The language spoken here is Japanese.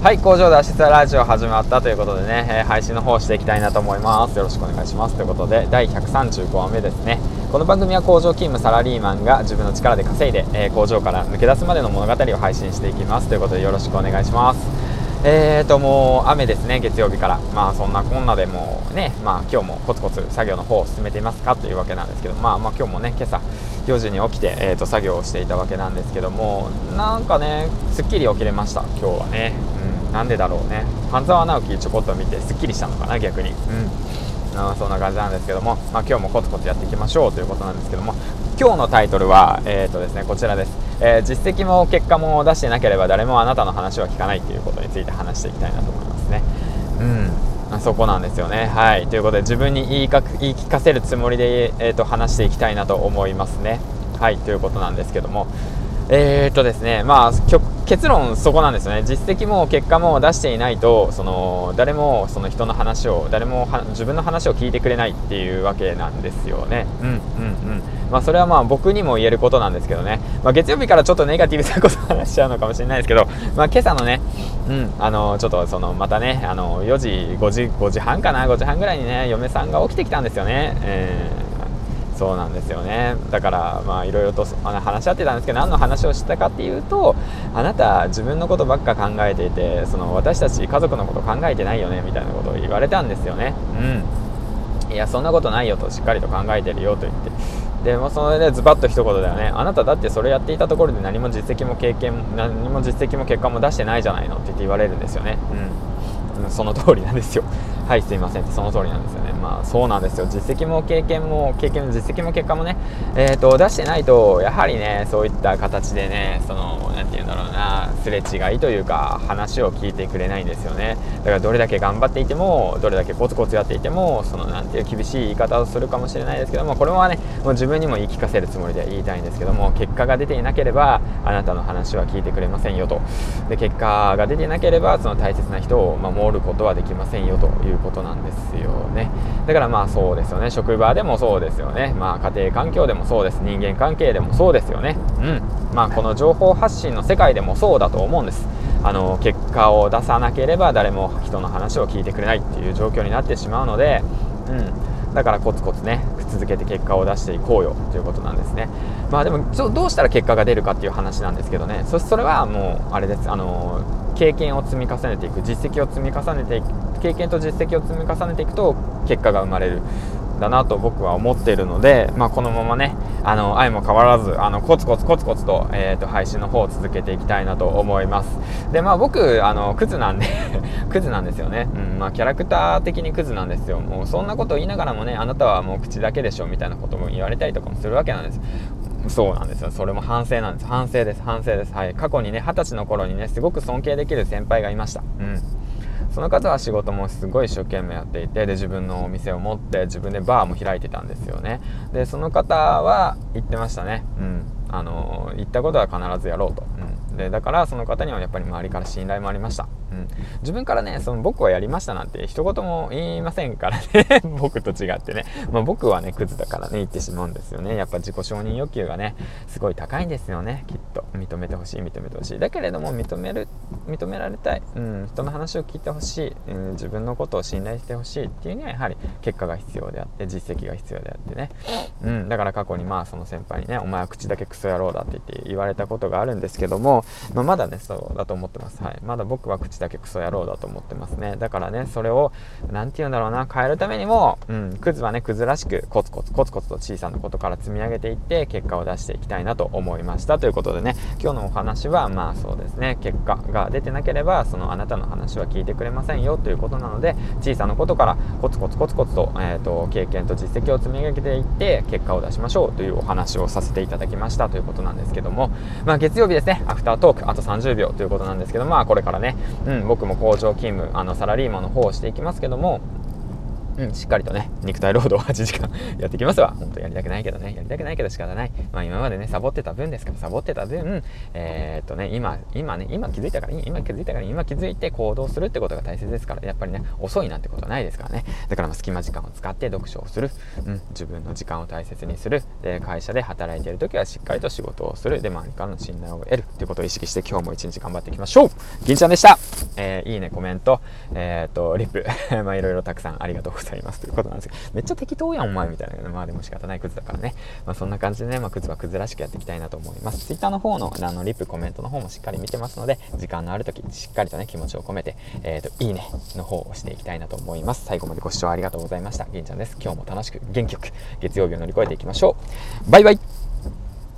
はい工場で脱出ラジオ始まったということでね、えー、配信の方していきたいなと思います。よろしくお願いします。ということで第135話目ですね。この番組は工場勤務サラリーマンが自分の力で稼いで、えー、工場から抜け出すまでの物語を配信していきます。ということでよろしくお願いします。えーともう雨ですね、月曜日から、まあそんなこんなでもね、まあ今日もコツコツ作業の方を進めていますかというわけなんですけど、まあまあ今日もね、今朝4時に起きて、えー、と作業をしていたわけなんですけども、なんかね、すっきり起きれました、今日はね。うん、なんでだろうね。半沢直樹ちょこっと見て、すっきりしたのかな、逆に。うん。そんな感じなんですけども、まあ、今日もコツコツやっていきましょうということなんですけども今日のタイトルは、えーとですね、こちらです、えー、実績も結果も出してなければ誰もあなたの話は聞かないということについて話していきたいなと思いますね。うん、そこなんですよね。はい、ということで自分に言いか言い聞かせるつもりで、えーと、話していきたいなと思いますね。はいということなんですけども、えー、っとですね、まあ、結論そこなんですよね。実績も結果も出していないとその誰もその人の話を誰も自分の話を聞いてくれないっていうわけなんですよね。うんうんうん。まあそれはまあ僕にも言えることなんですけどね、まあ、月曜日からちょっとネガティブなこと話しちゃうのかもしれないですけど、まあ、今朝のねうんあのちょっとそのまたねあの4時5時5時半かな？5時半ぐらいにね嫁さんが起きてきたんですよね、えーそうなんですよね。だからまあいろいろと話し合ってたんですけど何の話をしたかっていうとあなた自分のことばっか考えていてその私たち家族のこと考えてないよねみたいなことを言われたんですよね。うん。いやそんなことないよとしっかりと考えてるよと言って。でもそれでズバッと一言だよね。あなただってそれやっていたところで何も実績も経験何も実績も結果も出してないじゃないのって言って言われるんですよね。うんその通りなんですよ。はいすいませんってその通りなんですよねまあそうなんですよ。実績も経験も経験の実績も結果もねえーと、出してないとやはりねそういった形でねその何て言うんだろうなすれ違いというか話を聞いてくれないんですよね。だからどれだけ頑張っていてもどれだけコツコツやっていてもその何ていう厳しい言い方をするかもしれないですけどもこれはねもう自分にも言い聞かせるつもりで言いたいんですけども結果が出ていなければあなたの話は聞いてくれませんよと。で結果が出ていなければその大切な人を守ることはできませんよということなんですよね。だからまあそうですよね。職場でもそうですよね。まあ家庭環境でもそうです。人間関係でもそうですよね。うん。まあこの情報発信の世界でもそうだと思うんです。あの結果を出さなければ誰も人の話を聞いてくれないっていう状況になってしまうのでうん。だからコツコツね続けて結果を出していこうよということなんですね。まあでもどうしたら結果が出るかっていう話なんですけどね。そそれはもうあれです。あの経験を積み重ねていく実績を積み重ねていく経験と実績を積み重ねていくと結果が生まれるだなと僕は思っているので、まあ、このままねあの愛も変わらずあのコツコツコツコツと,、えーと、配信の方を続けていきたいなと思います。でまあ僕あのクズなんで クズなんですよね、うんまあ、キャラクター的にクズなんですよ。もうそんなことを言いながらもねあなたはもう口だけでしょみたいなことも言われたりとかもするわけなんです。そうなんですよ。それも反省なんです。反省です。反省です。はい。過去にね、二十歳の頃にね、すごく尊敬できる先輩がいました。うん。その方は仕事もすごい一生懸命やっていてで自分のお店を持って自分でバーも開いてたんですよねでその方は言ってましたねうんあの言ったことは必ずやろうと、うん、でだからその方にはやっぱり周りから信頼もありましたうん、自分からねその僕はやりましたなんて一言も言いませんからね。僕と違ってね、まあ、僕はねクズだからね言ってしまうんですよね。やっぱ自己承認欲求がねすごい高いんですよねきっと認めてほしい認めてほしい。だけれども認める認められたい、うん、人の話を聞いてほしい、うん、自分のことを信頼してほしい。っていうにはやはり結果が必要であって実績が必要であってね、うん、だから過去にまあその先輩にねお前は口だけクソ野郎だって言って言われたことがあるんですけども、まあ、まだねそうだと思ってます、はい、まだ僕は口だけクソ野郎だと思ってますね。だからね、それを、何て言うんだろうな、変えるためにも、うん、クズはね、クズらしく、コツコツコツコツと小さなことから積み上げていって、結果を出していきたいなと思いました。ということでね、ね。今日のお話は、まあそうですね、結果が出てなければ、そのあなたの話は聞いてくれませんよということなので、小さなことからコツコツコツコツと、えっ、ー、と、経験と実績を積み上げていって、結果を出しましょうというお話をさせていただきましたということなんですけども、まあ月曜日ですね、アフタートーク、あと30秒ということなんですけど、まあこれからね、うん、僕も工場勤務あのサラリーマンの方をしていきますけどもうん、しっかりとね、肉体労働8時間 やってきますわ。本当やりたくないけどね、やりたくないけど仕方ない。まあ今までね、サボってた分ですから、サボってた分、えー、っとね、今、今ね、今気づいたから、今気づいたから、今気づいて行動するってことが大切ですから、やっぱりね、遅いなんてことはないですからね。だからまあ隙間時間を使って読書をする。うん、自分の時間を大切にする。で、会社で働いている時はしっかりと仕事をする。で、周りからの信頼を得るっていうことを意識して今日も一日頑張っていきましょう銀ちゃんでしたえー、いいねコメント。えっ、とリップ。まあいろいろたくさんありがとうございます。ということなんですけどめっちゃ適当やんお前みたいな。まあでも仕方ないクズだからね。まあそんな感じでねまあクズはクズらしくやっていきたいなと思います。Twitter の方のあのリップコメントの方もしっかり見てますので時間のある時しっかりとね気持ちを込めてえっ、といいねの方をしていきたいなと思います。最後までご視聴ありがとうございました。銀ちゃんです。今日も楽しく元気よく月曜日を乗り越えていきましょう。バイバイ。